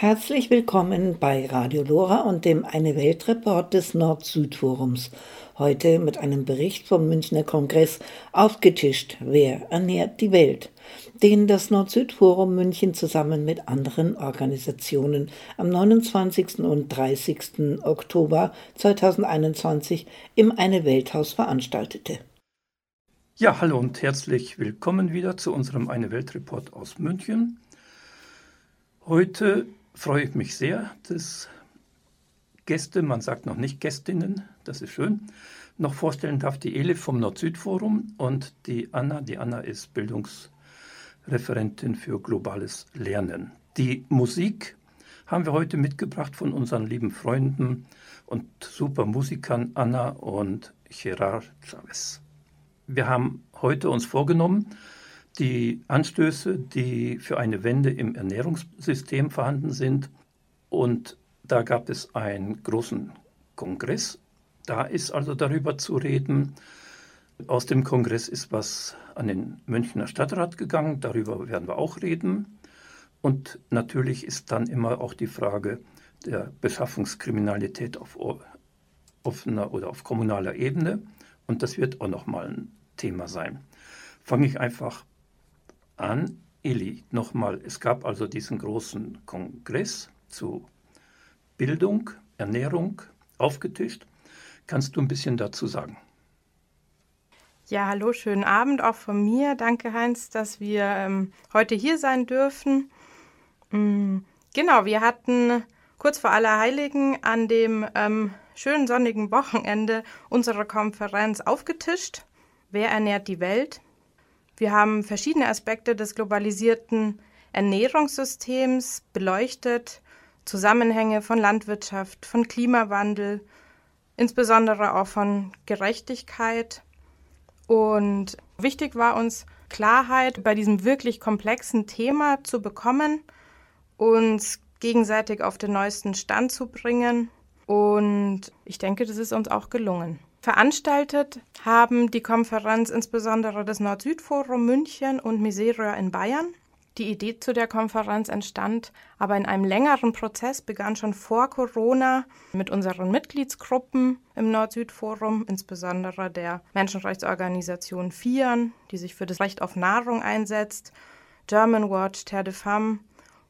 Herzlich willkommen bei Radio Lora und dem Eine Welt Report des Nord-Süd-Forums. Heute mit einem Bericht vom Münchner Kongress aufgetischt. Wer ernährt die Welt? Den das Nord-Süd-Forum München zusammen mit anderen Organisationen am 29. und 30. Oktober 2021 im Eine Welthaus veranstaltete. Ja, hallo und herzlich willkommen wieder zu unserem Eine Welt Report aus München. Heute freue ich mich sehr, dass Gäste, man sagt noch nicht Gästinnen, das ist schön, noch vorstellen darf die Elif vom Nord-Süd-Forum und die Anna. Die Anna ist Bildungsreferentin für globales Lernen. Die Musik haben wir heute mitgebracht von unseren lieben Freunden und super Musikern Anna und Gerard Chavez. Wir haben heute uns vorgenommen, die Anstöße, die für eine Wende im Ernährungssystem vorhanden sind. Und da gab es einen großen Kongress. Da ist also darüber zu reden. Aus dem Kongress ist was an den Münchner Stadtrat gegangen. Darüber werden wir auch reden. Und natürlich ist dann immer auch die Frage der Beschaffungskriminalität auf offener oder auf kommunaler Ebene. Und das wird auch nochmal ein Thema sein. Fange ich einfach an. Eli, nochmal, es gab also diesen großen Kongress zu Bildung, Ernährung aufgetischt. Kannst du ein bisschen dazu sagen? Ja, hallo, schönen Abend auch von mir. Danke, Heinz, dass wir ähm, heute hier sein dürfen. Mhm. Genau, wir hatten kurz vor Allerheiligen an dem ähm, schönen sonnigen Wochenende unsere Konferenz aufgetischt. Wer ernährt die Welt? Wir haben verschiedene Aspekte des globalisierten Ernährungssystems beleuchtet, Zusammenhänge von Landwirtschaft, von Klimawandel, insbesondere auch von Gerechtigkeit. Und wichtig war uns Klarheit bei diesem wirklich komplexen Thema zu bekommen, uns gegenseitig auf den neuesten Stand zu bringen. Und ich denke, das ist uns auch gelungen. Veranstaltet haben die Konferenz insbesondere das Nord-Süd-Forum München und Miseria in Bayern. Die Idee zu der Konferenz entstand aber in einem längeren Prozess, begann schon vor Corona mit unseren Mitgliedsgruppen im Nord-Süd-Forum, insbesondere der Menschenrechtsorganisation FIAN, die sich für das Recht auf Nahrung einsetzt, German Watch, Terre de Femme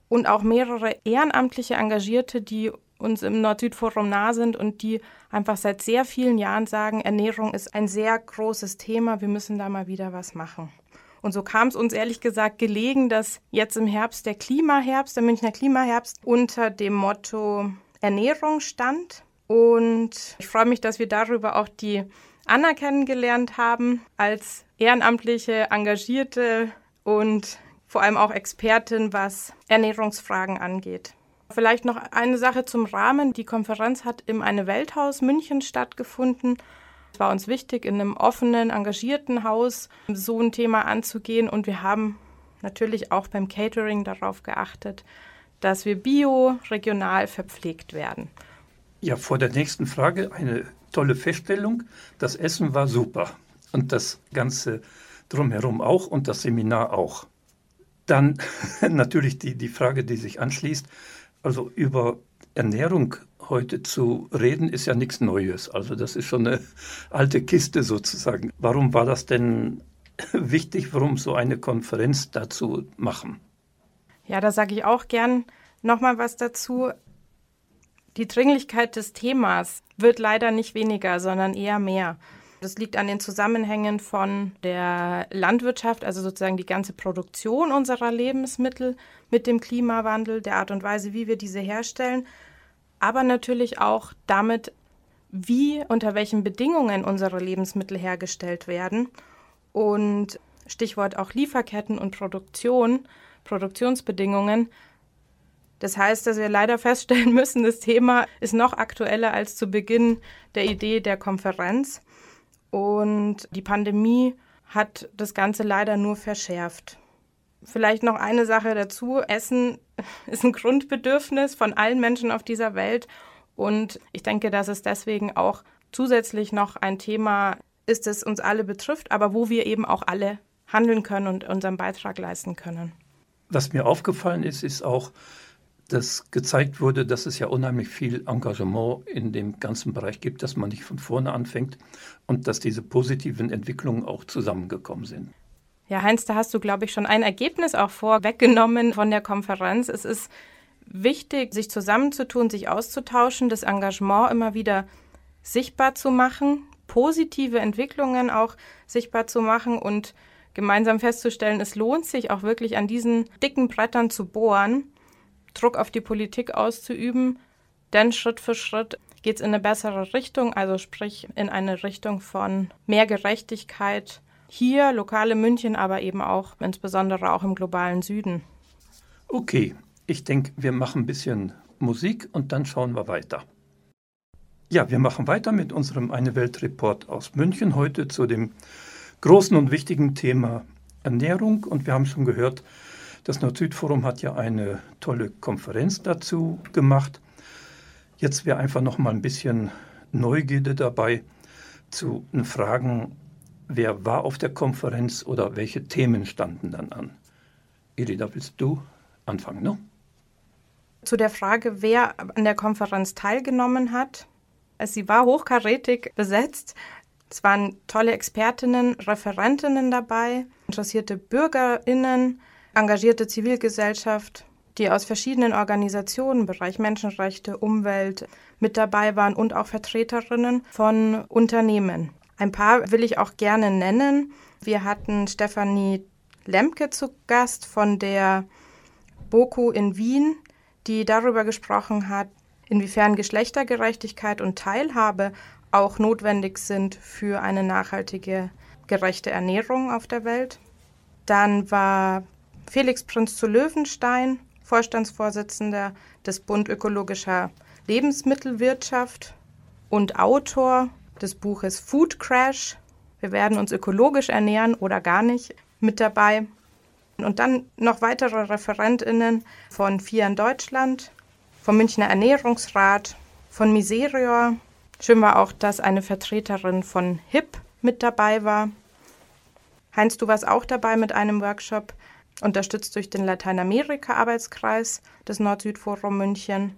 und auch mehrere ehrenamtliche Engagierte, die uns im Nord-Süd-Forum nah sind und die einfach seit sehr vielen Jahren sagen, Ernährung ist ein sehr großes Thema, wir müssen da mal wieder was machen. Und so kam es uns ehrlich gesagt gelegen, dass jetzt im Herbst der Klimaherbst, der Münchner Klimaherbst, unter dem Motto Ernährung stand. Und ich freue mich, dass wir darüber auch die Anna kennengelernt haben als ehrenamtliche, engagierte und vor allem auch Expertin, was Ernährungsfragen angeht. Vielleicht noch eine Sache zum Rahmen. Die Konferenz hat im Eine Welthaus München stattgefunden. Es war uns wichtig, in einem offenen, engagierten Haus so ein Thema anzugehen. Und wir haben natürlich auch beim Catering darauf geachtet, dass wir bio, regional verpflegt werden. Ja, vor der nächsten Frage eine tolle Feststellung. Das Essen war super und das Ganze drumherum auch und das Seminar auch. Dann natürlich die, die Frage, die sich anschließt. Also über Ernährung heute zu reden, ist ja nichts Neues. Also das ist schon eine alte Kiste sozusagen. Warum war das denn wichtig, warum so eine Konferenz dazu machen? Ja, da sage ich auch gern nochmal was dazu. Die Dringlichkeit des Themas wird leider nicht weniger, sondern eher mehr. Das liegt an den Zusammenhängen von der Landwirtschaft, also sozusagen die ganze Produktion unserer Lebensmittel mit dem Klimawandel, der Art und Weise, wie wir diese herstellen, aber natürlich auch damit, wie, unter welchen Bedingungen unsere Lebensmittel hergestellt werden. Und Stichwort auch Lieferketten und Produktion, Produktionsbedingungen. Das heißt, dass wir leider feststellen müssen, das Thema ist noch aktueller als zu Beginn der Idee der Konferenz. Und die Pandemie hat das Ganze leider nur verschärft. Vielleicht noch eine Sache dazu. Essen ist ein Grundbedürfnis von allen Menschen auf dieser Welt. Und ich denke, dass es deswegen auch zusätzlich noch ein Thema ist, das uns alle betrifft, aber wo wir eben auch alle handeln können und unseren Beitrag leisten können. Was mir aufgefallen ist, ist auch, dass gezeigt wurde, dass es ja unheimlich viel Engagement in dem ganzen Bereich gibt, dass man nicht von vorne anfängt und dass diese positiven Entwicklungen auch zusammengekommen sind. Ja, Heinz, da hast du, glaube ich, schon ein Ergebnis auch vorweggenommen von der Konferenz. Es ist wichtig, sich zusammenzutun, sich auszutauschen, das Engagement immer wieder sichtbar zu machen, positive Entwicklungen auch sichtbar zu machen und gemeinsam festzustellen, es lohnt sich auch wirklich an diesen dicken Brettern zu bohren, Druck auf die Politik auszuüben, denn Schritt für Schritt geht es in eine bessere Richtung, also sprich in eine Richtung von mehr Gerechtigkeit hier, lokale München, aber eben auch insbesondere auch im globalen Süden. Okay, ich denke, wir machen ein bisschen Musik und dann schauen wir weiter. Ja, wir machen weiter mit unserem Eine Welt Report aus München heute zu dem großen und wichtigen Thema Ernährung. Und wir haben schon gehört, das Nord-Süd-Forum hat ja eine tolle Konferenz dazu gemacht. Jetzt wäre einfach noch mal ein bisschen Neugierde dabei zu fragen, wer war auf der Konferenz oder welche Themen standen dann an. Irida, willst du anfangen, ne? Zu der Frage, wer an der Konferenz teilgenommen hat. Sie war hochkarätig besetzt. Es waren tolle Expertinnen, Referentinnen dabei, interessierte Bürgerinnen, engagierte Zivilgesellschaft, die aus verschiedenen Organisationen, Bereich Menschenrechte, Umwelt mit dabei waren und auch Vertreterinnen von Unternehmen. Ein paar will ich auch gerne nennen. Wir hatten Stefanie Lemke zu Gast von der BOKU in Wien, die darüber gesprochen hat, inwiefern Geschlechtergerechtigkeit und Teilhabe auch notwendig sind für eine nachhaltige, gerechte Ernährung auf der Welt. Dann war Felix Prinz zu Löwenstein, Vorstandsvorsitzender des Bund ökologischer Lebensmittelwirtschaft und Autor des Buches Food Crash. Wir werden uns ökologisch ernähren oder gar nicht mit dabei. Und dann noch weitere Referentinnen von in Deutschland, vom Münchner Ernährungsrat, von Miserior. Schön war auch, dass eine Vertreterin von HIP mit dabei war. Heinz, du warst auch dabei mit einem Workshop, unterstützt durch den Lateinamerika-Arbeitskreis des Nord-Süd-Forum München.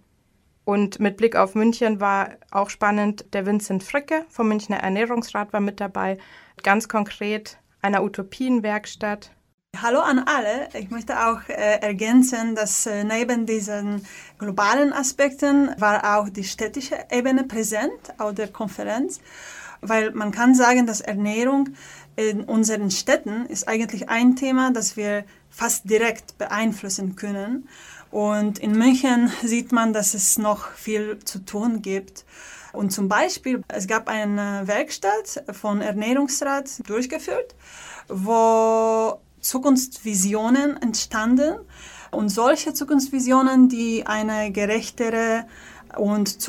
Und mit Blick auf München war auch spannend, der Vincent Fricke vom Münchner Ernährungsrat war mit dabei. Ganz konkret einer Utopienwerkstatt Hallo an alle. Ich möchte auch äh, ergänzen, dass äh, neben diesen globalen Aspekten war auch die städtische Ebene präsent auf der Konferenz, weil man kann sagen, dass Ernährung in unseren Städten ist eigentlich ein Thema, das wir fast direkt beeinflussen können. Und in München sieht man, dass es noch viel zu tun gibt. Und zum Beispiel, es gab eine Werkstatt von Ernährungsrat durchgeführt, wo Zukunftsvisionen entstanden und solche Zukunftsvisionen, die eine gerechtere und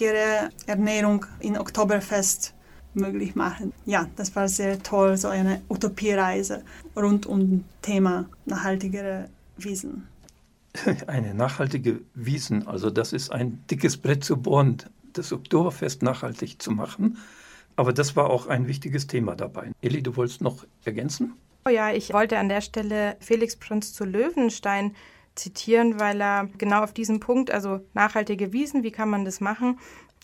zukunftsfähigere Ernährung in Oktoberfest möglich machen. Ja, das war sehr toll, so eine Utopiereise rund um das Thema nachhaltigere Wiesen. Eine nachhaltige Wiesen, also das ist ein dickes Brett zu bohren, das Oktoberfest nachhaltig zu machen. Aber das war auch ein wichtiges Thema dabei. Eli, du wolltest noch ergänzen? Oh ja, ich wollte an der Stelle Felix Prinz zu Löwenstein zitieren, weil er genau auf diesen Punkt, also nachhaltige Wiesen, wie kann man das machen,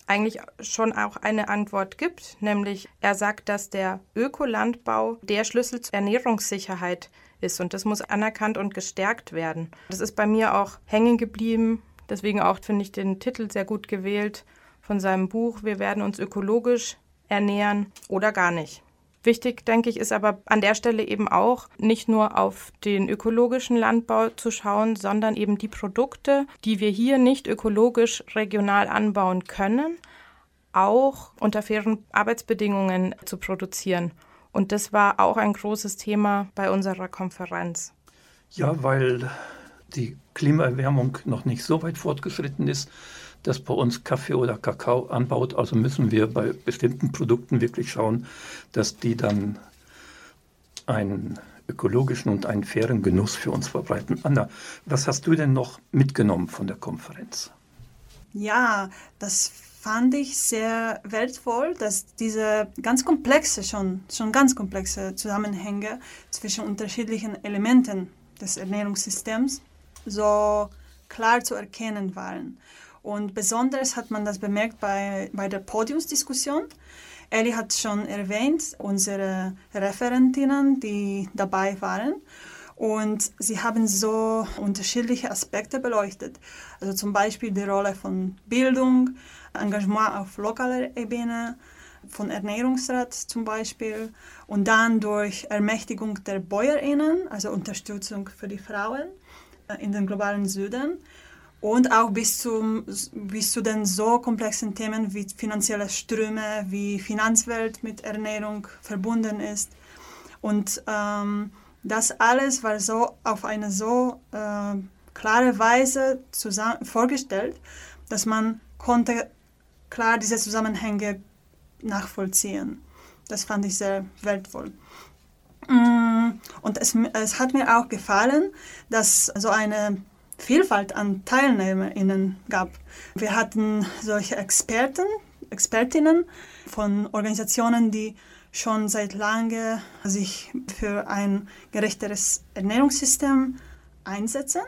eigentlich schon auch eine Antwort gibt, nämlich er sagt, dass der Ökolandbau der Schlüssel zur Ernährungssicherheit ist und das muss anerkannt und gestärkt werden. Das ist bei mir auch hängen geblieben, deswegen auch finde ich den Titel sehr gut gewählt von seinem Buch Wir werden uns ökologisch ernähren oder gar nicht. Wichtig, denke ich, ist aber an der Stelle eben auch nicht nur auf den ökologischen Landbau zu schauen, sondern eben die Produkte, die wir hier nicht ökologisch regional anbauen können, auch unter fairen Arbeitsbedingungen zu produzieren. Und das war auch ein großes Thema bei unserer Konferenz. Ja, weil die Klimaerwärmung noch nicht so weit fortgeschritten ist, das bei uns Kaffee oder Kakao anbaut. Also müssen wir bei bestimmten Produkten wirklich schauen, dass die dann einen ökologischen und einen fairen Genuss für uns verbreiten. Anna, was hast du denn noch mitgenommen von der Konferenz? Ja, das fand ich sehr wertvoll, dass diese ganz komplexe, schon, schon ganz komplexe Zusammenhänge zwischen unterschiedlichen Elementen des Ernährungssystems so klar zu erkennen waren. Und besonders hat man das bemerkt bei, bei der Podiumsdiskussion. Ellie hat schon erwähnt, unsere Referentinnen, die dabei waren. Und sie haben so unterschiedliche Aspekte beleuchtet. Also zum Beispiel die Rolle von Bildung, Engagement auf lokaler Ebene, von Ernährungsrat zum Beispiel und dann durch Ermächtigung der BäuerInnen, also Unterstützung für die Frauen äh, in den globalen Süden und auch bis, zum, bis zu den so komplexen Themen wie finanzielle Ströme, wie Finanzwelt mit Ernährung verbunden ist. Und ähm, das alles war so auf eine so äh, klare Weise vorgestellt, dass man konnte klar diese Zusammenhänge nachvollziehen. Das fand ich sehr wertvoll. Mm, und es, es hat mir auch gefallen, dass so eine Vielfalt an TeilnehmerInnen gab. Wir hatten solche Experten, Expertinnen von Organisationen, die schon seit lange sich für ein gerechteres Ernährungssystem einsetzen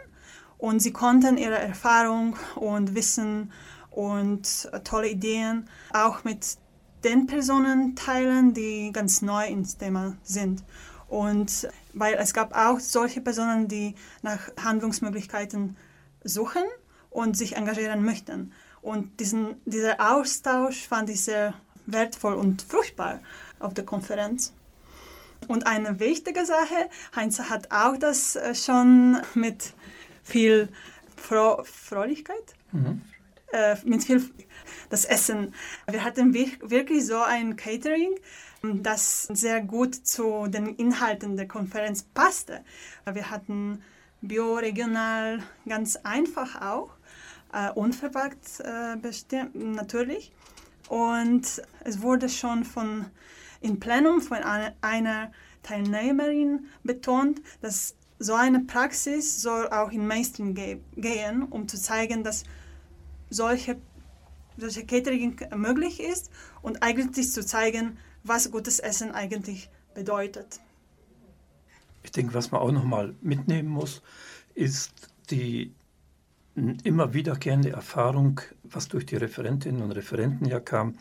und sie konnten ihre Erfahrung und Wissen und tolle Ideen auch mit den Personen teilen, die ganz neu ins Thema sind. Und weil es gab auch solche Personen, die nach Handlungsmöglichkeiten suchen und sich engagieren möchten. Und diesen, dieser Austausch fand ich sehr wertvoll und fruchtbar auf der Konferenz. Und eine wichtige Sache, Heinz hat auch das äh, schon mit viel Fro Fröhlichkeit, mhm. äh, mit viel das Essen. Wir hatten wirklich so ein Catering, das sehr gut zu den Inhalten der Konferenz passte. Wir hatten bioregional ganz einfach auch, äh, unverpackt äh, bestimmt, natürlich. Und es wurde schon von im Plenum von einer, einer Teilnehmerin betont, dass so eine Praxis soll auch in Mainstream ge gehen, um zu zeigen, dass solche solche Catering möglich ist und eigentlich zu zeigen, was gutes Essen eigentlich bedeutet. Ich denke, was man auch nochmal mitnehmen muss, ist die immer wiederkehrende Erfahrung, was durch die Referentinnen und Referenten ja kam,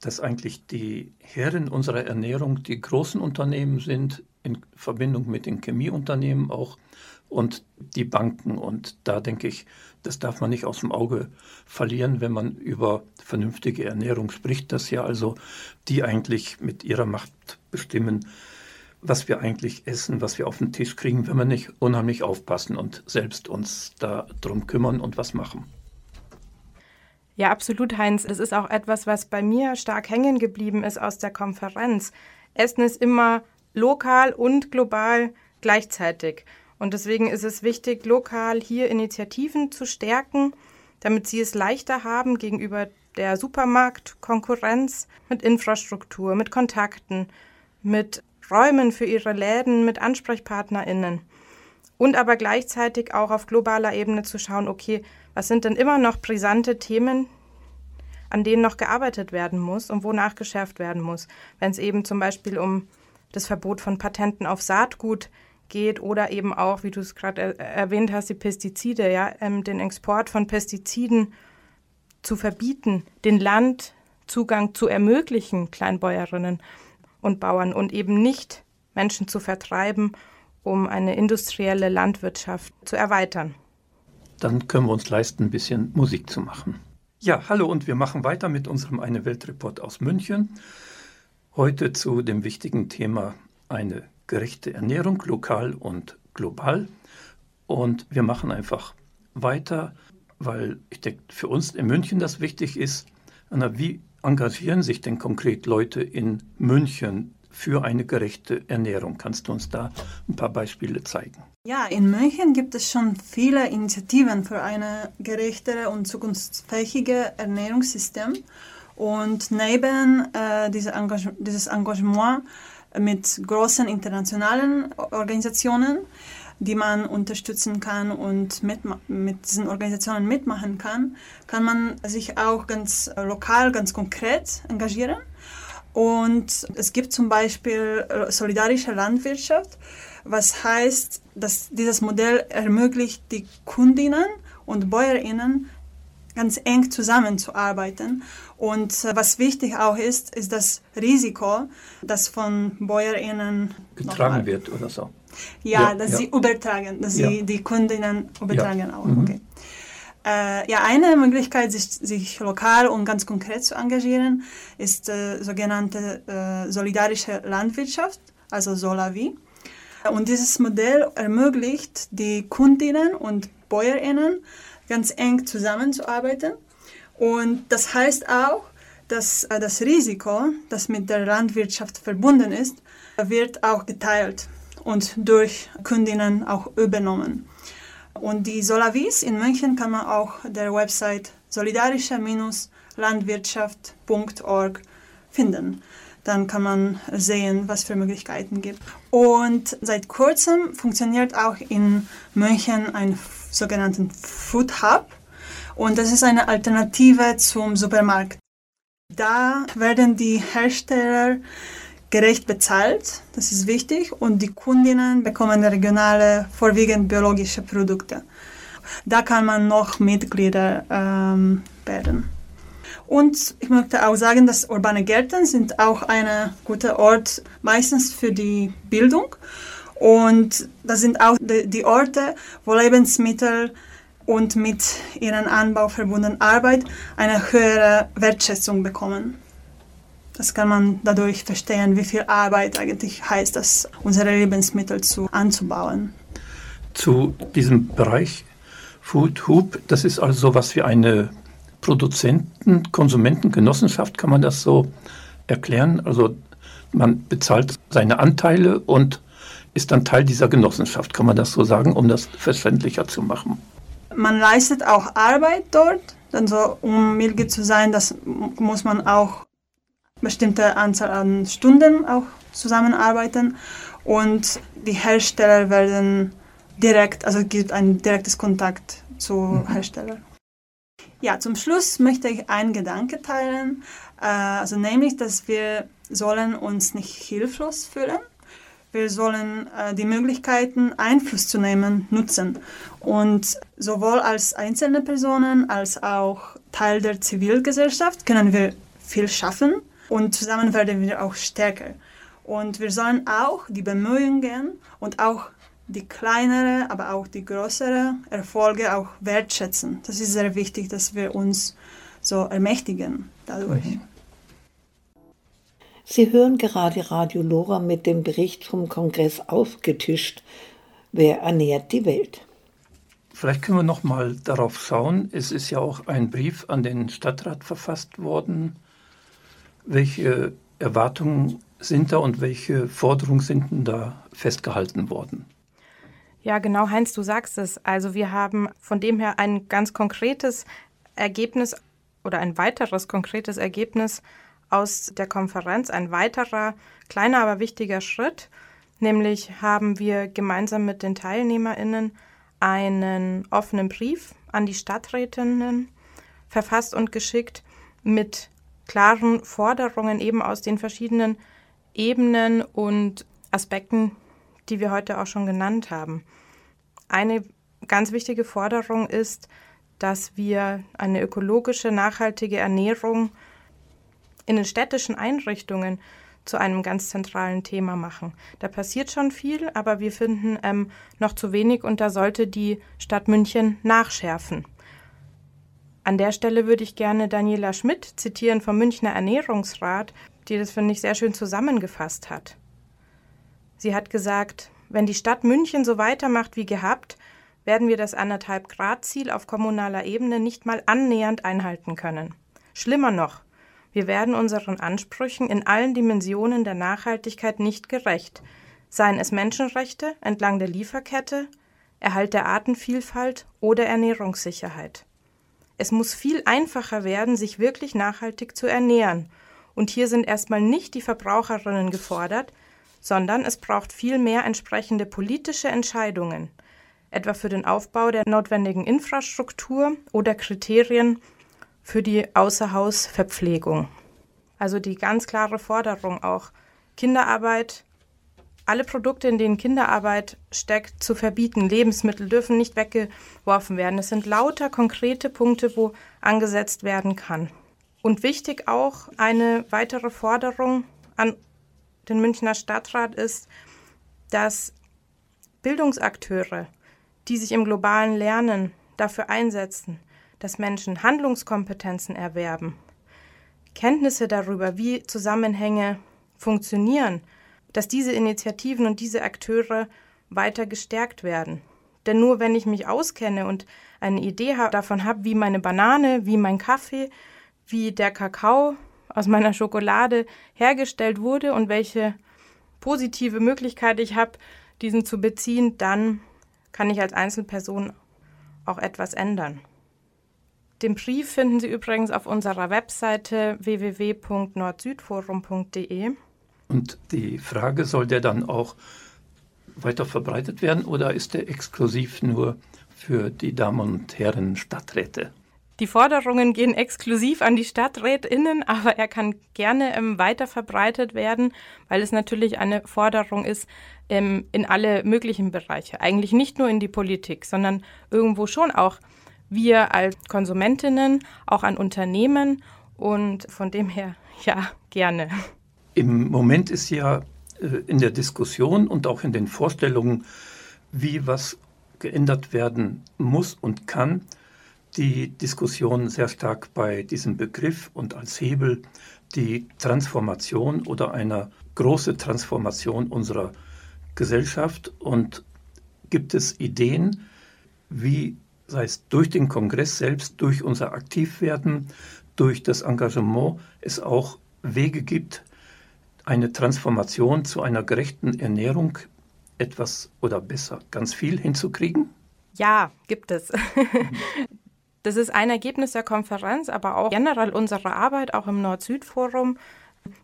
dass eigentlich die Herren unserer Ernährung die großen Unternehmen sind, in Verbindung mit den Chemieunternehmen auch und die Banken. Und da denke ich, das darf man nicht aus dem Auge verlieren, wenn man über vernünftige Ernährung spricht, dass ja also die eigentlich mit ihrer Macht bestimmen, was wir eigentlich essen, was wir auf den Tisch kriegen, wenn wir nicht unheimlich aufpassen und selbst uns darum kümmern und was machen. Ja, absolut, Heinz. Das ist auch etwas, was bei mir stark hängen geblieben ist aus der Konferenz. Essen ist immer lokal und global gleichzeitig. Und deswegen ist es wichtig, lokal hier Initiativen zu stärken, damit sie es leichter haben gegenüber der Supermarktkonkurrenz mit Infrastruktur, mit Kontakten, mit Räumen für ihre Läden, mit AnsprechpartnerInnen. Und aber gleichzeitig auch auf globaler Ebene zu schauen, okay, was sind denn immer noch brisante Themen, an denen noch gearbeitet werden muss und wo nachgeschärft werden muss. Wenn es eben zum Beispiel um das Verbot von Patenten auf Saatgut geht oder eben auch, wie du es gerade erwähnt hast, die Pestizide, ja, ähm, den Export von Pestiziden zu verbieten, den Landzugang zu ermöglichen, Kleinbäuerinnen und Bauern und eben nicht Menschen zu vertreiben, um eine industrielle Landwirtschaft zu erweitern. Dann können wir uns leisten, ein bisschen Musik zu machen. Ja, hallo und wir machen weiter mit unserem Eine Weltreport aus München. Heute zu dem wichtigen Thema eine gerechte Ernährung, lokal und global. Und wir machen einfach weiter, weil ich denke, für uns in München das wichtig ist. Anna, wie engagieren sich denn konkret Leute in München für eine gerechte Ernährung? Kannst du uns da ein paar Beispiele zeigen? Ja, in München gibt es schon viele Initiativen für ein gerechtere und zukunftsfähige Ernährungssystem. Und neben äh, Engage dieses Engagement mit großen internationalen Organisationen, die man unterstützen kann und mit, mit diesen Organisationen mitmachen kann, kann man sich auch ganz lokal, ganz konkret engagieren. Und es gibt zum Beispiel solidarische Landwirtschaft, was heißt, dass dieses Modell ermöglicht die Kundinnen und Bäuerinnen ganz eng zusammenzuarbeiten. Und äh, was wichtig auch ist, ist das Risiko, das von Bäuerinnen getragen wird oder so. Ja, ja dass ja. sie übertragen, dass ja. sie die Kundinnen übertragen auch. Mhm. Okay. Äh, ja, eine Möglichkeit, sich, sich, lokal und ganz konkret zu engagieren, ist äh, sogenannte äh, solidarische Landwirtschaft, also Solavi. Und dieses Modell ermöglicht die Kundinnen und Bäuerinnen ganz eng zusammenzuarbeiten. Und das heißt auch, dass äh, das Risiko, das mit der Landwirtschaft verbunden ist, wird auch geteilt und durch Kundinnen auch übernommen. Und die Solavis in München kann man auch der Website solidarische-landwirtschaft.org finden. Dann kann man sehen, was für Möglichkeiten gibt. Und seit kurzem funktioniert auch in München ein sogenannten Food Hub. Und das ist eine Alternative zum Supermarkt. Da werden die Hersteller gerecht bezahlt, das ist wichtig, und die Kundinnen bekommen regionale, vorwiegend biologische Produkte. Da kann man noch Mitglieder ähm, werden. Und ich möchte auch sagen, dass urbane Gärten sind auch ein guter Ort meistens für die Bildung. Und das sind auch die Orte, wo Lebensmittel und mit ihrem Anbau verbundene Arbeit eine höhere Wertschätzung bekommen. Das kann man dadurch verstehen, wie viel Arbeit eigentlich heißt, das unsere Lebensmittel zu, anzubauen. Zu diesem Bereich Food Hoop, das ist also sowas wie eine Produzenten-, Konsumentengenossenschaft, kann man das so erklären? Also man bezahlt seine Anteile und ist dann Teil dieser Genossenschaft, kann man das so sagen, um das verständlicher zu machen? Man leistet auch Arbeit dort, also um Mitglied zu sein, das muss man auch bestimmte Anzahl an Stunden auch zusammenarbeiten und die Hersteller werden direkt, also es gibt ein direktes Kontakt zu mhm. Herstellern. Ja, zum Schluss möchte ich einen Gedanke teilen, äh, also nämlich, dass wir sollen uns nicht hilflos fühlen. Wir sollen äh, die Möglichkeiten, Einfluss zu nehmen, nutzen. Und sowohl als einzelne Personen als auch Teil der Zivilgesellschaft können wir viel schaffen und zusammen werden wir auch stärker. Und wir sollen auch die Bemühungen und auch die kleinere, aber auch die größere Erfolge auch wertschätzen. Das ist sehr wichtig, dass wir uns so ermächtigen dadurch. Sie hören gerade Radio Lora mit dem Bericht vom Kongress aufgetischt. Wer ernährt die Welt? Vielleicht können wir noch mal darauf schauen. Es ist ja auch ein Brief an den Stadtrat verfasst worden welche Erwartungen sind da und welche Forderungen sind denn da festgehalten worden? Ja, genau, Heinz, du sagst es. Also wir haben von dem her ein ganz konkretes Ergebnis oder ein weiteres konkretes Ergebnis aus der Konferenz, ein weiterer kleiner, aber wichtiger Schritt. Nämlich haben wir gemeinsam mit den Teilnehmerinnen einen offenen Brief an die Stadträtinnen verfasst und geschickt mit klaren Forderungen eben aus den verschiedenen Ebenen und Aspekten, die wir heute auch schon genannt haben. Eine ganz wichtige Forderung ist, dass wir eine ökologische, nachhaltige Ernährung in den städtischen Einrichtungen zu einem ganz zentralen Thema machen. Da passiert schon viel, aber wir finden ähm, noch zu wenig und da sollte die Stadt München nachschärfen. An der Stelle würde ich gerne Daniela Schmidt zitieren vom Münchner Ernährungsrat, die das, finde ich, sehr schön zusammengefasst hat. Sie hat gesagt, wenn die Stadt München so weitermacht wie gehabt, werden wir das anderthalb Grad Ziel auf kommunaler Ebene nicht mal annähernd einhalten können. Schlimmer noch, wir werden unseren Ansprüchen in allen Dimensionen der Nachhaltigkeit nicht gerecht, seien es Menschenrechte entlang der Lieferkette, Erhalt der Artenvielfalt oder Ernährungssicherheit. Es muss viel einfacher werden, sich wirklich nachhaltig zu ernähren. Und hier sind erstmal nicht die Verbraucherinnen gefordert, sondern es braucht viel mehr entsprechende politische Entscheidungen, etwa für den Aufbau der notwendigen Infrastruktur oder Kriterien für die Außerhausverpflegung. Also die ganz klare Forderung auch Kinderarbeit, alle Produkte, in denen Kinderarbeit steckt, zu verbieten. Lebensmittel dürfen nicht weggeworfen werden. Es sind lauter konkrete Punkte, wo angesetzt werden kann. Und wichtig auch eine weitere Forderung an den Münchner Stadtrat ist, dass Bildungsakteure, die sich im globalen Lernen dafür einsetzen, dass Menschen Handlungskompetenzen erwerben, Kenntnisse darüber, wie Zusammenhänge funktionieren, dass diese Initiativen und diese Akteure weiter gestärkt werden. Denn nur wenn ich mich auskenne und eine Idee davon habe, wie meine Banane, wie mein Kaffee, wie der Kakao aus meiner Schokolade hergestellt wurde und welche positive Möglichkeit ich habe, diesen zu beziehen, dann kann ich als Einzelperson auch etwas ändern. Den Brief finden Sie übrigens auf unserer Webseite www.nordsüdforum.de. Und die Frage, soll der dann auch weiter verbreitet werden oder ist der exklusiv nur für die Damen und Herren Stadträte? Die Forderungen gehen exklusiv an die StadträtInnen, aber er kann gerne ähm, weiter verbreitet werden, weil es natürlich eine Forderung ist ähm, in alle möglichen Bereiche. Eigentlich nicht nur in die Politik, sondern irgendwo schon auch wir als Konsumentinnen, auch an Unternehmen und von dem her ja gerne. Im Moment ist ja äh, in der Diskussion und auch in den Vorstellungen, wie was geändert werden muss und kann, die Diskussion sehr stark bei diesem Begriff und als Hebel die Transformation oder eine große Transformation unserer Gesellschaft und gibt es Ideen, wie sei es durch den Kongress selbst, durch unser Aktivwerden, durch das Engagement, es auch Wege gibt, eine Transformation zu einer gerechten Ernährung etwas oder besser ganz viel hinzukriegen? Ja, gibt es. Das ist ein Ergebnis der Konferenz, aber auch generell unserer Arbeit, auch im Nord-Süd-Forum,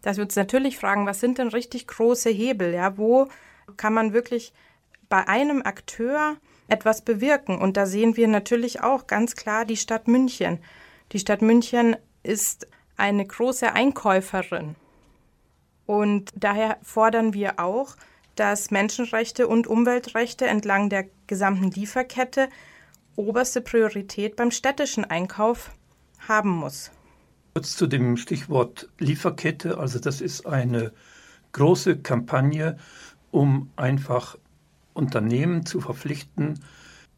dass wir uns natürlich fragen, was sind denn richtig große Hebel? Ja, wo kann man wirklich bei einem Akteur etwas bewirken. Und da sehen wir natürlich auch ganz klar die Stadt München. Die Stadt München ist eine große Einkäuferin. Und daher fordern wir auch, dass Menschenrechte und Umweltrechte entlang der gesamten Lieferkette oberste Priorität beim städtischen Einkauf haben muss. Kurz zu dem Stichwort Lieferkette. Also das ist eine große Kampagne, um einfach Unternehmen zu verpflichten,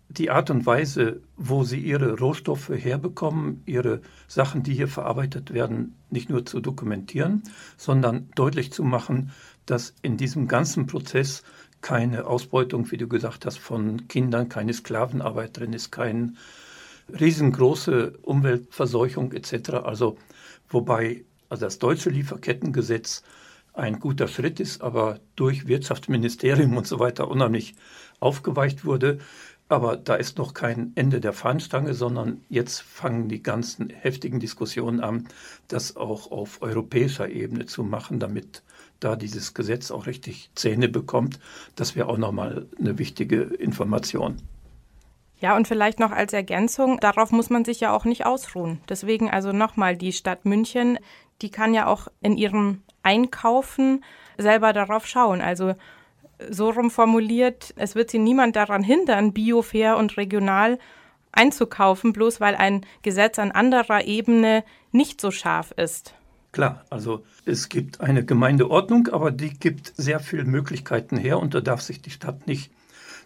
die Art und Weise, wo sie ihre Rohstoffe herbekommen, ihre Sachen, die hier verarbeitet werden, nicht nur zu dokumentieren, sondern deutlich zu machen, dass in diesem ganzen Prozess keine Ausbeutung, wie du gesagt hast, von Kindern, keine Sklavenarbeit drin ist, keine riesengroße Umweltverseuchung etc. Also wobei also das deutsche Lieferkettengesetz ein guter Schritt ist, aber durch Wirtschaftsministerium und so weiter unheimlich aufgeweicht wurde. Aber da ist noch kein Ende der Fahnenstange, sondern jetzt fangen die ganzen heftigen Diskussionen an, das auch auf europäischer Ebene zu machen, damit da dieses Gesetz auch richtig Zähne bekommt. Das wäre auch nochmal eine wichtige Information. Ja, und vielleicht noch als Ergänzung, darauf muss man sich ja auch nicht ausruhen. Deswegen also nochmal die Stadt München, die kann ja auch in ihrem Einkaufen selber darauf schauen. Also so rum formuliert, es wird sie niemand daran hindern, bio, fair und regional einzukaufen, bloß weil ein Gesetz an anderer Ebene nicht so scharf ist. Klar, also es gibt eine Gemeindeordnung, aber die gibt sehr viele Möglichkeiten her und da darf sich die Stadt nicht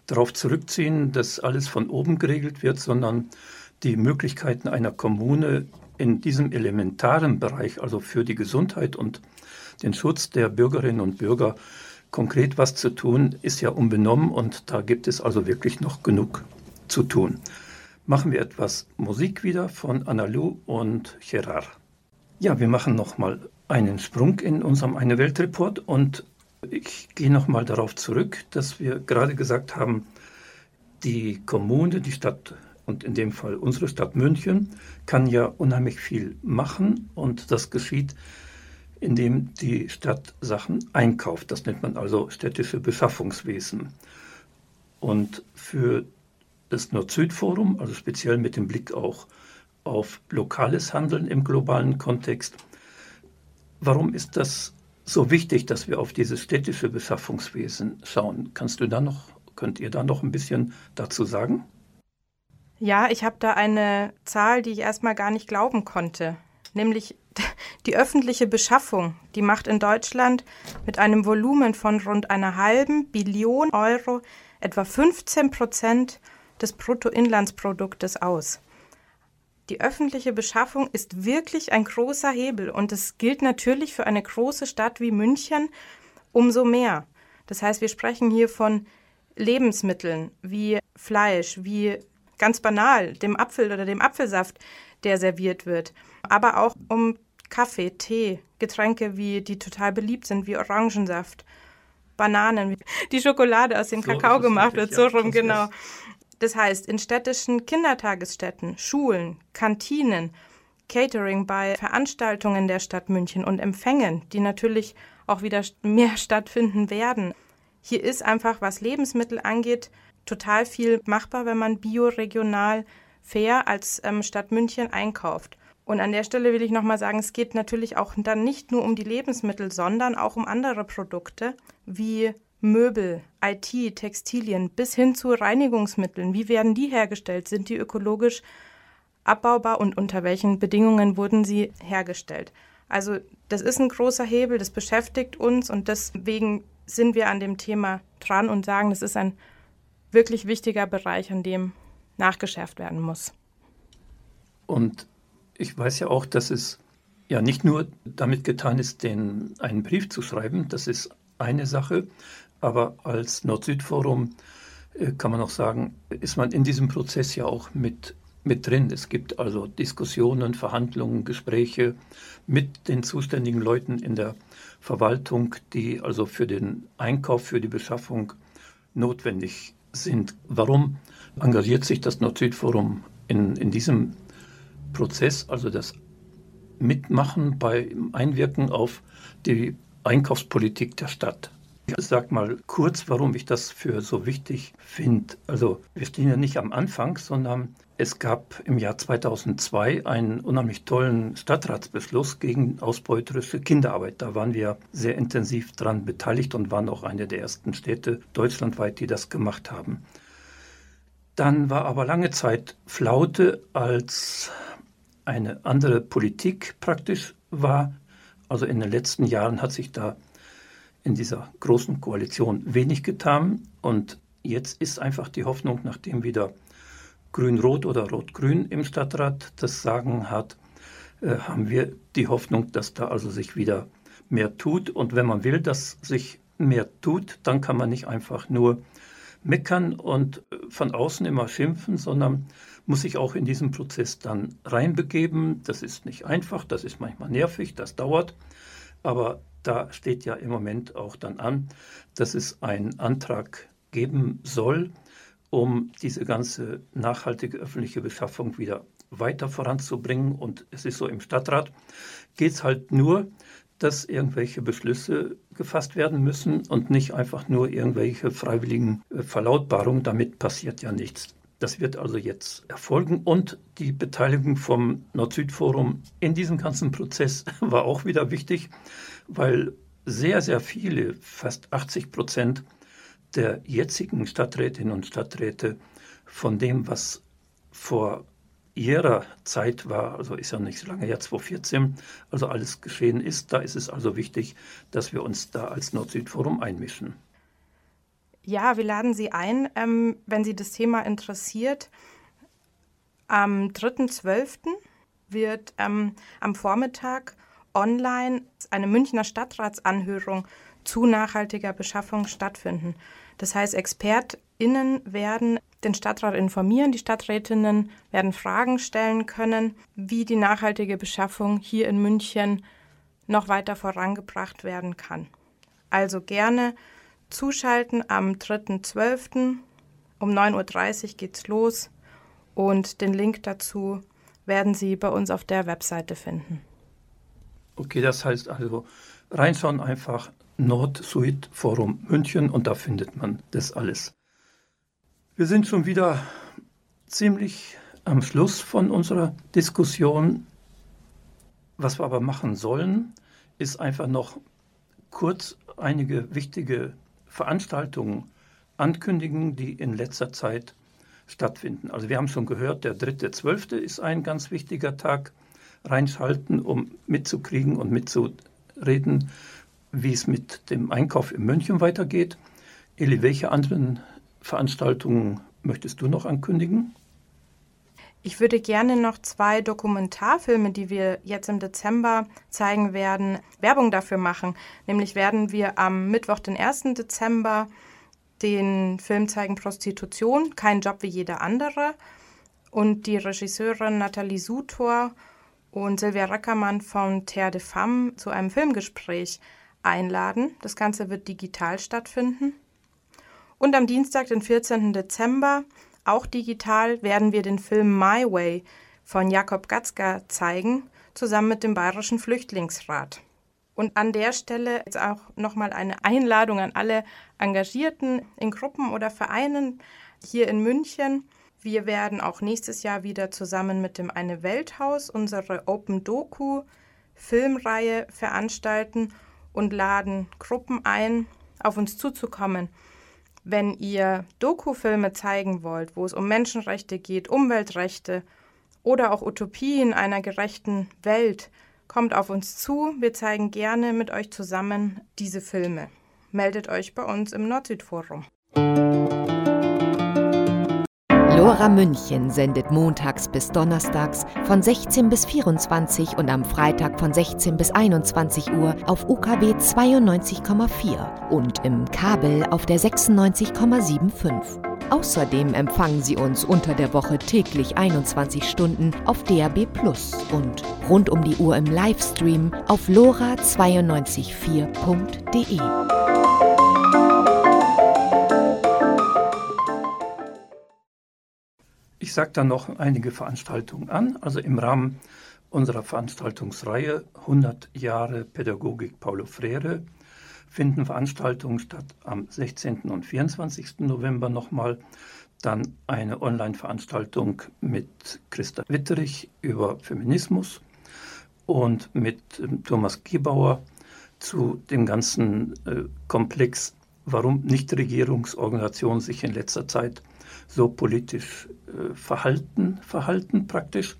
darauf zurückziehen, dass alles von oben geregelt wird, sondern die Möglichkeiten einer Kommune in diesem elementaren Bereich, also für die Gesundheit und den Schutz der Bürgerinnen und Bürger, konkret was zu tun, ist ja unbenommen und da gibt es also wirklich noch genug zu tun. Machen wir etwas Musik wieder von Analu und Gerard. Ja, wir machen nochmal einen Sprung in unserem Eine Welt Report und ich gehe nochmal darauf zurück, dass wir gerade gesagt haben, die Kommune, die Stadt und in dem Fall unsere Stadt München kann ja unheimlich viel machen und das geschieht, indem die Stadt Sachen einkauft. Das nennt man also städtische Beschaffungswesen. Und für das Nord-Süd-Forum, also speziell mit dem Blick auch auf lokales Handeln im globalen Kontext, warum ist das so wichtig, dass wir auf dieses städtische Beschaffungswesen schauen. Kannst du da noch, könnt ihr da noch ein bisschen dazu sagen? Ja, ich habe da eine Zahl, die ich erstmal gar nicht glauben konnte, nämlich die öffentliche Beschaffung. Die macht in Deutschland mit einem Volumen von rund einer halben Billion Euro etwa 15 Prozent des Bruttoinlandsproduktes aus. Die öffentliche Beschaffung ist wirklich ein großer Hebel und es gilt natürlich für eine große Stadt wie München umso mehr. Das heißt, wir sprechen hier von Lebensmitteln wie Fleisch, wie ganz banal dem Apfel oder dem Apfelsaft, der serviert wird, aber auch um Kaffee, Tee, Getränke wie die total beliebt sind wie Orangensaft, Bananen, die Schokolade aus dem so Kakao gemacht wird, so rum genau. Das heißt, in städtischen Kindertagesstätten, Schulen, Kantinen, Catering bei Veranstaltungen der Stadt München und Empfängen, die natürlich auch wieder mehr stattfinden werden. Hier ist einfach, was Lebensmittel angeht, total viel machbar, wenn man bioregional fair als ähm, Stadt München einkauft. Und an der Stelle will ich nochmal sagen, es geht natürlich auch dann nicht nur um die Lebensmittel, sondern auch um andere Produkte wie Möbel, IT, Textilien bis hin zu Reinigungsmitteln. Wie werden die hergestellt? Sind die ökologisch abbaubar und unter welchen Bedingungen wurden sie hergestellt? Also das ist ein großer Hebel, das beschäftigt uns und deswegen sind wir an dem Thema dran und sagen, das ist ein wirklich wichtiger Bereich, an dem nachgeschärft werden muss. Und ich weiß ja auch, dass es ja nicht nur damit getan ist, den einen Brief zu schreiben, das ist eine Sache, aber als Nord-Süd-Forum äh, kann man auch sagen, ist man in diesem Prozess ja auch mit, mit drin. Es gibt also Diskussionen, Verhandlungen, Gespräche mit den zuständigen Leuten in der Verwaltung, die also für den Einkauf, für die Beschaffung notwendig sind. Warum engagiert sich das Nord-Süd-Forum in, in diesem Prozess, also das Mitmachen bei Einwirken auf die Einkaufspolitik der Stadt? Ich sag mal kurz, warum ich das für so wichtig finde. Also wir stehen ja nicht am Anfang, sondern es gab im Jahr 2002 einen unheimlich tollen Stadtratsbeschluss gegen ausbeuterische Kinderarbeit. Da waren wir sehr intensiv daran beteiligt und waren auch eine der ersten Städte deutschlandweit, die das gemacht haben. Dann war aber lange Zeit Flaute, als eine andere Politik praktisch war. Also in den letzten Jahren hat sich da in dieser großen Koalition wenig getan. Und jetzt ist einfach die Hoffnung, nachdem wieder Grün-Rot oder Rot-Grün im Stadtrat das Sagen hat, äh, haben wir die Hoffnung, dass da also sich wieder mehr tut. Und wenn man will, dass sich mehr tut, dann kann man nicht einfach nur meckern und von außen immer schimpfen, sondern muss sich auch in diesen Prozess dann reinbegeben. Das ist nicht einfach, das ist manchmal nervig, das dauert. Aber da steht ja im Moment auch dann an, dass es einen Antrag geben soll, um diese ganze nachhaltige öffentliche Beschaffung wieder weiter voranzubringen. Und es ist so, im Stadtrat geht es halt nur, dass irgendwelche Beschlüsse gefasst werden müssen und nicht einfach nur irgendwelche freiwilligen äh, Verlautbarungen. Damit passiert ja nichts. Das wird also jetzt erfolgen und die Beteiligung vom Nord-Süd-Forum in diesem ganzen Prozess war auch wieder wichtig weil sehr, sehr viele, fast 80 Prozent der jetzigen Stadträtinnen und Stadträte von dem, was vor ihrer Zeit war, also ist ja nicht so lange her, 2014, also alles geschehen ist, da ist es also wichtig, dass wir uns da als Nord-Süd-Forum einmischen. Ja, wir laden Sie ein, ähm, wenn Sie das Thema interessiert. Am 3.12. wird ähm, am Vormittag online eine Münchner Stadtratsanhörung zu nachhaltiger Beschaffung stattfinden. Das heißt, ExpertInnen werden den Stadtrat informieren, die Stadträtinnen werden Fragen stellen können, wie die nachhaltige Beschaffung hier in München noch weiter vorangebracht werden kann. Also gerne zuschalten am 3.12. um 9.30 Uhr geht's los und den Link dazu werden Sie bei uns auf der Webseite finden. Okay, das heißt also reinschauen einfach Nord-Süd Forum München und da findet man das alles. Wir sind schon wieder ziemlich am Schluss von unserer Diskussion. Was wir aber machen sollen, ist einfach noch kurz einige wichtige Veranstaltungen ankündigen, die in letzter Zeit stattfinden. Also wir haben schon gehört, der 3.12. ist ein ganz wichtiger Tag. Reinschalten, um mitzukriegen und mitzureden, wie es mit dem Einkauf in München weitergeht. Eli, welche anderen Veranstaltungen möchtest du noch ankündigen? Ich würde gerne noch zwei Dokumentarfilme, die wir jetzt im Dezember zeigen werden, Werbung dafür machen. Nämlich werden wir am Mittwoch, den 1. Dezember, den Film zeigen Prostitution, kein Job wie jeder andere. Und die Regisseurin Nathalie Sutor und Silvia Reckermann von Terre de Femme zu einem Filmgespräch einladen. Das Ganze wird digital stattfinden. Und am Dienstag, den 14. Dezember, auch digital, werden wir den Film My Way von Jakob Gatzka zeigen, zusammen mit dem Bayerischen Flüchtlingsrat. Und an der Stelle jetzt auch nochmal eine Einladung an alle Engagierten in Gruppen oder Vereinen hier in München. Wir werden auch nächstes Jahr wieder zusammen mit dem Eine Welthaus unsere Open Doku Filmreihe veranstalten und laden Gruppen ein, auf uns zuzukommen. Wenn ihr Doku-Filme zeigen wollt, wo es um Menschenrechte geht, Umweltrechte oder auch Utopien einer gerechten Welt, Kommt auf uns zu, wir zeigen gerne mit euch zusammen diese Filme. Meldet euch bei uns im Nord-Süd-Forum. Lora München sendet montags bis donnerstags von 16 bis 24 und am Freitag von 16 bis 21 Uhr auf UKW 92,4 und im Kabel auf der 96,75. Außerdem empfangen Sie uns unter der Woche täglich 21 Stunden auf DAB Plus und rund um die Uhr im Livestream auf lora924.de. Ich sage dann noch einige Veranstaltungen an, also im Rahmen unserer Veranstaltungsreihe 100 Jahre Pädagogik Paulo Freire finden Veranstaltungen statt am 16. und 24. November nochmal. Dann eine Online-Veranstaltung mit Christa Witterich über Feminismus und mit ähm, Thomas Gebauer zu dem ganzen äh, Komplex, warum Nichtregierungsorganisationen sich in letzter Zeit so politisch äh, verhalten, verhalten praktisch.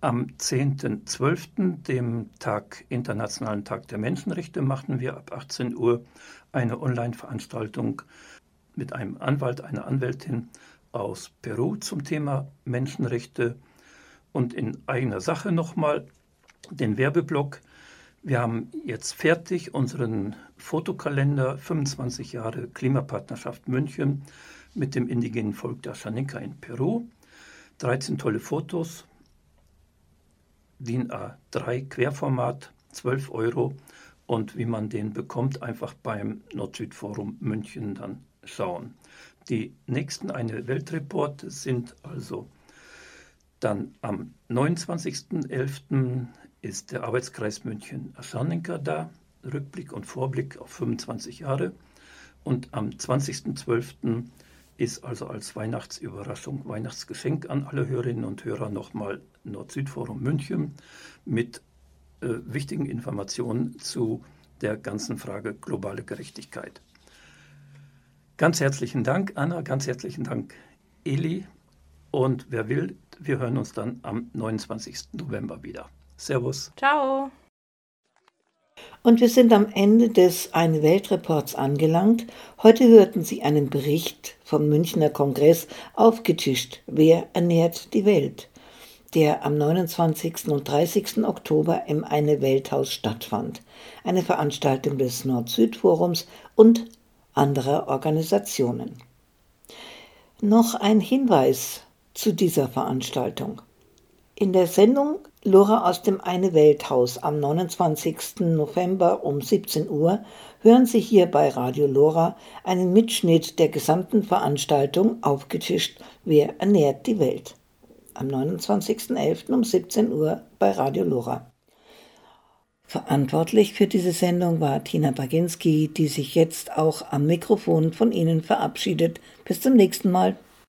Am 10.12., dem Tag, Internationalen Tag der Menschenrechte, machen wir ab 18 Uhr eine Online-Veranstaltung mit einem Anwalt, einer Anwältin aus Peru zum Thema Menschenrechte und in eigener Sache nochmal den Werbeblock. Wir haben jetzt fertig unseren Fotokalender 25 Jahre Klimapartnerschaft München mit dem indigenen Volk der Shaninka in Peru. 13 tolle Fotos, DIN A3 Querformat, 12 Euro. Und wie man den bekommt, einfach beim Nord-Süd-Forum München dann schauen. Die nächsten eine Weltreport sind also dann am 29.11. ist der Arbeitskreis München Aschanenka da, Rückblick und Vorblick auf 25 Jahre. Und am 20.12 ist also als Weihnachtsüberraschung, Weihnachtsgeschenk an alle Hörerinnen und Hörer nochmal Nord-Süd-Forum München mit äh, wichtigen Informationen zu der ganzen Frage globale Gerechtigkeit. Ganz herzlichen Dank, Anna, ganz herzlichen Dank, Eli. Und wer will, wir hören uns dann am 29. November wieder. Servus. Ciao. Und wir sind am Ende des Eine Weltreports angelangt. Heute hörten Sie einen Bericht vom Münchner Kongress aufgetischt. Wer ernährt die Welt? der am 29. und 30. Oktober im Eine Welthaus stattfand. Eine Veranstaltung des Nord-Süd-Forums und anderer Organisationen. Noch ein Hinweis zu dieser Veranstaltung. In der Sendung Lora aus dem Eine Welthaus am 29. November um 17 Uhr hören Sie hier bei Radio Lora einen Mitschnitt der gesamten Veranstaltung aufgetischt Wer ernährt die Welt? am 29.11. um 17 Uhr bei Radio Lora. Verantwortlich für diese Sendung war Tina Baginski, die sich jetzt auch am Mikrofon von Ihnen verabschiedet. Bis zum nächsten Mal.